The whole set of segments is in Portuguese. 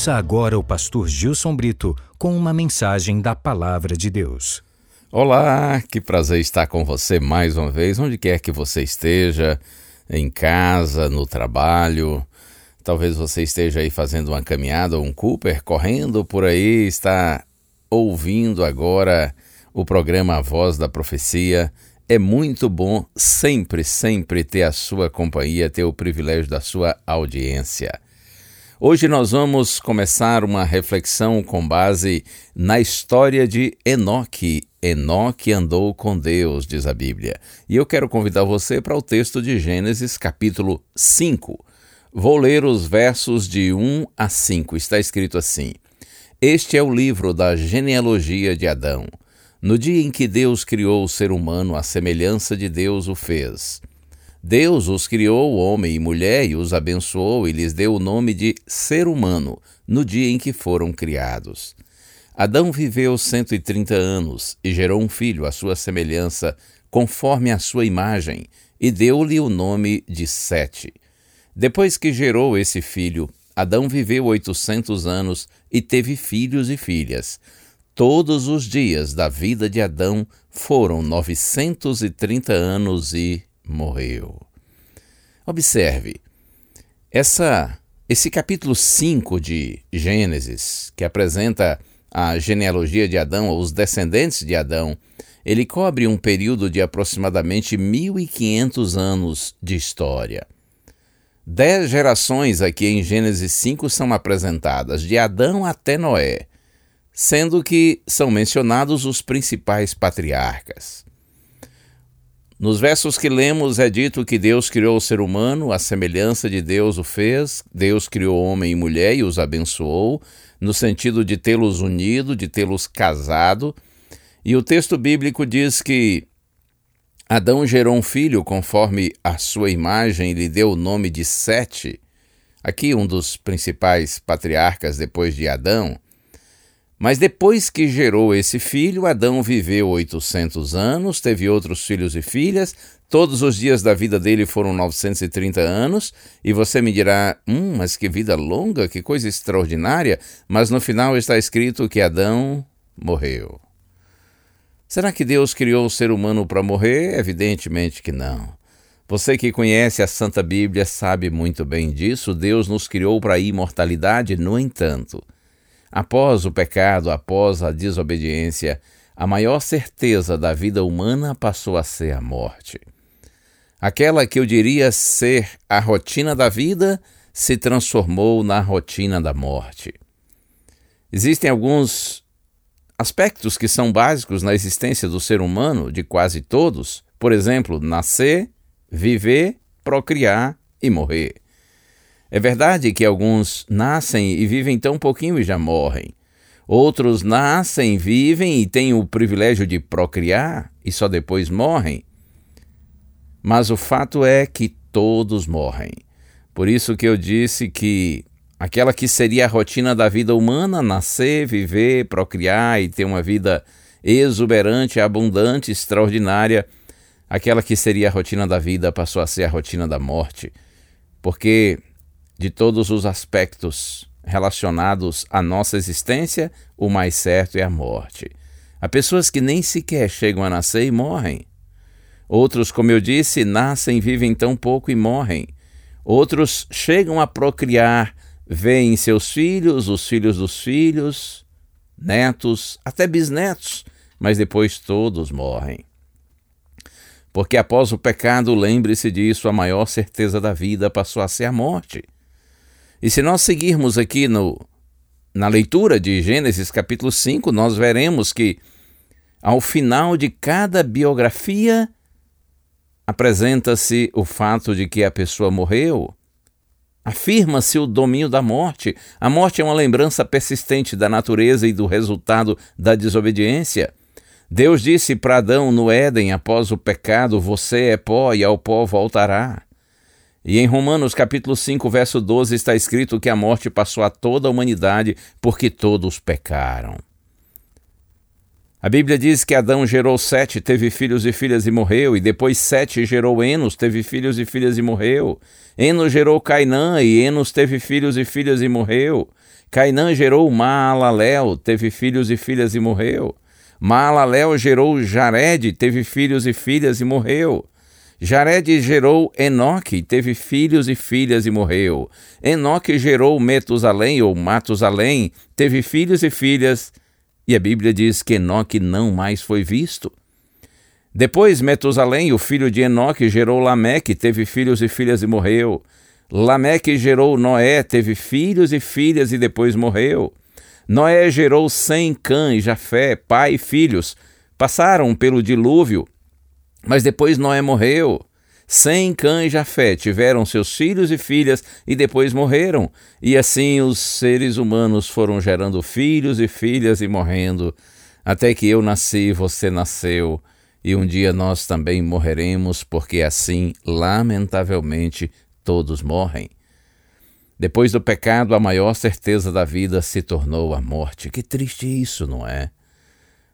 Ouça agora o pastor Gilson Brito com uma mensagem da Palavra de Deus. Olá, que prazer estar com você mais uma vez, onde quer que você esteja, em casa, no trabalho. Talvez você esteja aí fazendo uma caminhada ou um Cooper, correndo por aí, está ouvindo agora o programa A Voz da Profecia. É muito bom sempre, sempre ter a sua companhia, ter o privilégio da sua audiência. Hoje nós vamos começar uma reflexão com base na história de Enoque. Enoque andou com Deus, diz a Bíblia. E eu quero convidar você para o texto de Gênesis, capítulo 5. Vou ler os versos de 1 a 5. Está escrito assim: Este é o livro da genealogia de Adão. No dia em que Deus criou o ser humano, a semelhança de Deus o fez. Deus os criou, homem e mulher, e os abençoou e lhes deu o nome de ser humano no dia em que foram criados. Adão viveu 130 anos e gerou um filho à sua semelhança, conforme a sua imagem, e deu-lhe o nome de Sete. Depois que gerou esse filho, Adão viveu 800 anos e teve filhos e filhas. Todos os dias da vida de Adão foram 930 anos e morreu. Observe, essa, esse capítulo 5 de Gênesis, que apresenta a genealogia de Adão, os descendentes de Adão, ele cobre um período de aproximadamente 1500 anos de história. Dez gerações aqui em Gênesis 5 são apresentadas, de Adão até Noé, sendo que são mencionados os principais patriarcas. Nos versos que lemos é dito que Deus criou o ser humano, a semelhança de Deus o fez, Deus criou homem e mulher e os abençoou, no sentido de tê-los unido, de tê-los casado. E o texto bíblico diz que Adão gerou um filho conforme a sua imagem e lhe deu o nome de Sete. Aqui um dos principais patriarcas depois de Adão. Mas depois que gerou esse filho, Adão viveu 800 anos, teve outros filhos e filhas, todos os dias da vida dele foram 930 anos, e você me dirá: hum, mas que vida longa, que coisa extraordinária, mas no final está escrito que Adão morreu. Será que Deus criou o ser humano para morrer? Evidentemente que não. Você que conhece a Santa Bíblia sabe muito bem disso. Deus nos criou para a imortalidade, no entanto. Após o pecado, após a desobediência, a maior certeza da vida humana passou a ser a morte. Aquela que eu diria ser a rotina da vida se transformou na rotina da morte. Existem alguns aspectos que são básicos na existência do ser humano, de quase todos, por exemplo, nascer, viver, procriar e morrer. É verdade que alguns nascem e vivem tão pouquinho e já morrem. Outros nascem, vivem e têm o privilégio de procriar e só depois morrem. Mas o fato é que todos morrem. Por isso que eu disse que aquela que seria a rotina da vida humana, nascer, viver, procriar e ter uma vida exuberante, abundante, extraordinária, aquela que seria a rotina da vida passou a ser a rotina da morte. Porque de todos os aspectos relacionados à nossa existência, o mais certo é a morte. Há pessoas que nem sequer chegam a nascer e morrem. Outros, como eu disse, nascem, vivem tão pouco e morrem. Outros chegam a procriar, veem seus filhos, os filhos dos filhos, netos, até bisnetos, mas depois todos morrem. Porque após o pecado, lembre-se disso, a maior certeza da vida passou a ser a morte. E se nós seguirmos aqui no, na leitura de Gênesis capítulo 5, nós veremos que ao final de cada biografia, apresenta-se o fato de que a pessoa morreu, afirma-se o domínio da morte. A morte é uma lembrança persistente da natureza e do resultado da desobediência. Deus disse para Adão no Éden após o pecado: Você é pó e ao pó voltará. E em Romanos capítulo 5, verso 12 está escrito que a morte passou a toda a humanidade porque todos pecaram. A Bíblia diz que Adão gerou Sete, teve filhos e filhas e morreu, e depois Sete gerou Enos, teve filhos e filhas e morreu. Enos gerou Cainã, e Enos teve filhos e filhas e morreu. Cainã gerou Maalalel, teve filhos e filhas e morreu. Maalalel gerou Jared, teve filhos e filhas e morreu. Jared gerou Enoque, teve filhos e filhas e morreu. Enoque gerou Metusalém ou Matusalém, teve filhos e filhas e a Bíblia diz que Enoque não mais foi visto. Depois, Metusalém, o filho de Enoque, gerou Lameque, teve filhos e filhas e morreu. Lameque gerou Noé, teve filhos e filhas e depois morreu. Noé gerou Sem, Cã e Jafé, pai e filhos. Passaram pelo dilúvio, mas depois Noé morreu. Sem Cã e Jafé tiveram seus filhos e filhas e depois morreram, e assim os seres humanos foram gerando filhos e filhas e morrendo, até que eu nasci, você nasceu, e um dia nós também morreremos, porque assim, lamentavelmente, todos morrem. Depois do pecado, a maior certeza da vida se tornou a morte. Que triste isso, não é?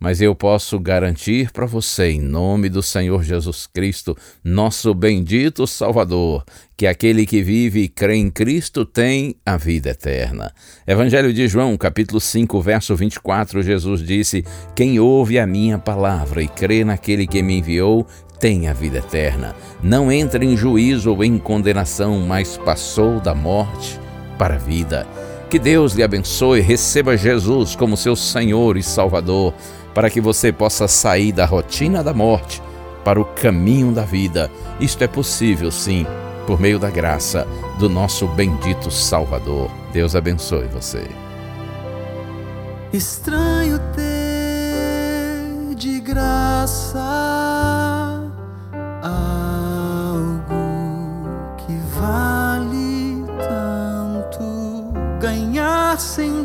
Mas eu posso garantir para você, em nome do Senhor Jesus Cristo, nosso bendito Salvador, que aquele que vive e crê em Cristo tem a vida eterna. Evangelho de João, capítulo 5, verso 24, Jesus disse: Quem ouve a minha palavra e crê naquele que me enviou, tem a vida eterna. Não entra em juízo ou em condenação, mas passou da morte para a vida. Que Deus lhe abençoe, receba Jesus como seu Senhor e Salvador para que você possa sair da rotina da morte para o caminho da vida. Isto é possível, sim, por meio da graça do nosso bendito Salvador. Deus abençoe você. Estranho ter de graça algo que vale tanto ganhar sem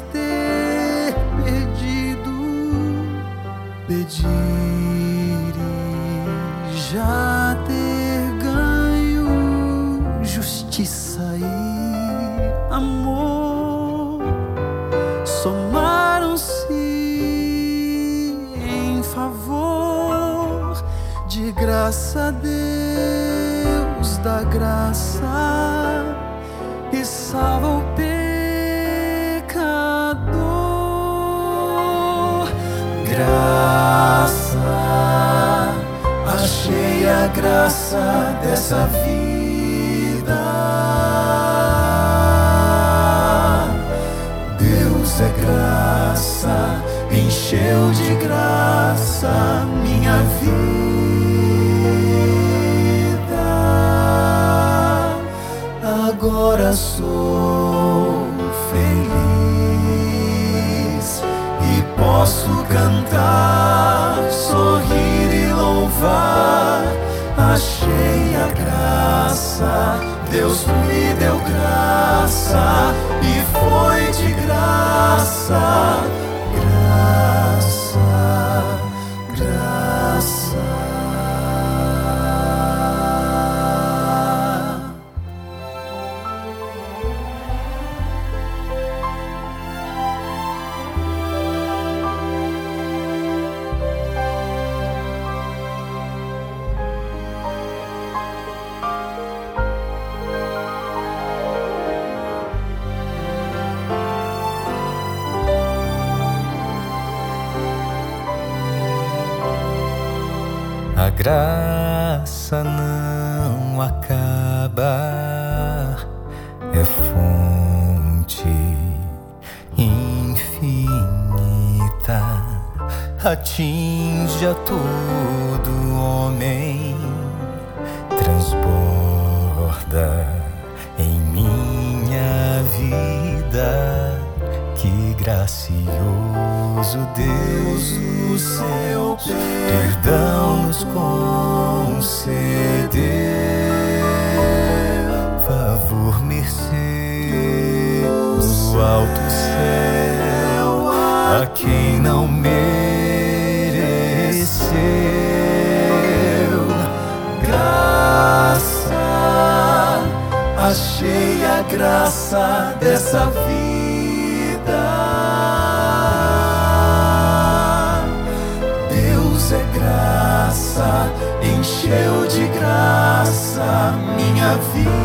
pedir já ter ganho justiça e amor. Somaram-se em favor de graça Deus da graça e salva Graça a graça dessa vida. Cantar, sorrir e louvar. Achei a graça, Deus me deu graça e foi de graça, graça não acaba, é fonte infinita, atinge a todo homem, transborda em minha vida. Que gracioso Deus do céu, perdão nos concedeu, favor, mercê do alto céu, a quem não mereceu. Graça, achei a graça dessa vida graça minha vida.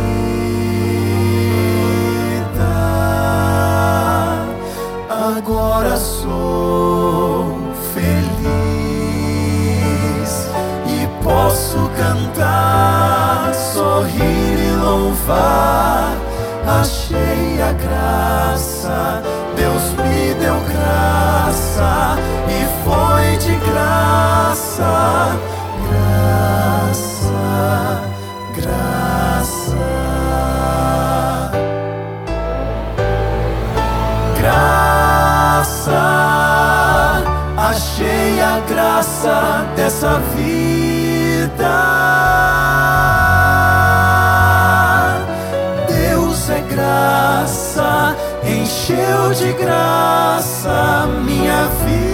Agora sou feliz e posso cantar, sorrir e louvar. Achei a graça, Deus me deu graça e foi de graça achei a graça dessa vida. Deus é graça, encheu de graça minha vida.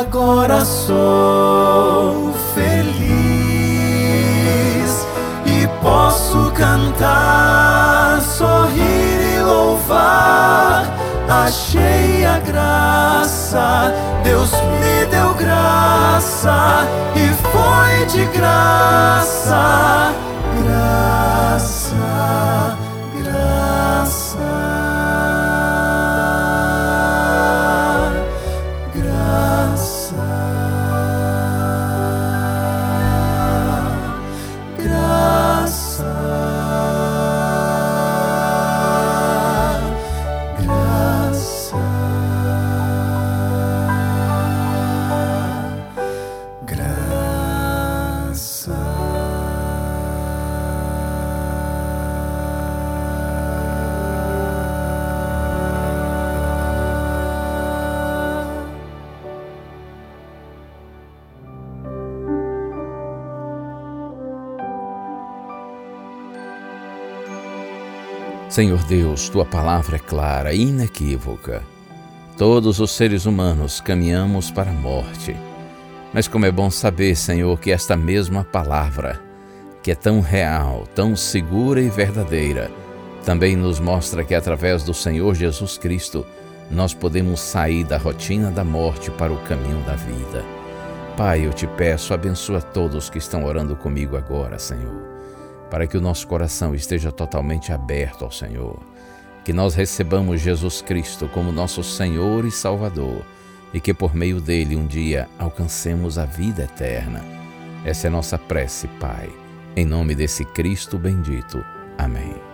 Agora sou feliz e posso cantar, Achei a graça, Deus me deu graça e foi de graça, graça, Senhor Deus, tua palavra é clara e inequívoca. Todos os seres humanos caminhamos para a morte. Mas como é bom saber, Senhor, que esta mesma palavra, que é tão real, tão segura e verdadeira, também nos mostra que através do Senhor Jesus Cristo nós podemos sair da rotina da morte para o caminho da vida. Pai, eu te peço, abençoa todos que estão orando comigo agora, Senhor para que o nosso coração esteja totalmente aberto ao Senhor. Que nós recebamos Jesus Cristo como nosso Senhor e Salvador e que por meio dele um dia alcancemos a vida eterna. Essa é nossa prece, Pai. Em nome desse Cristo bendito. Amém.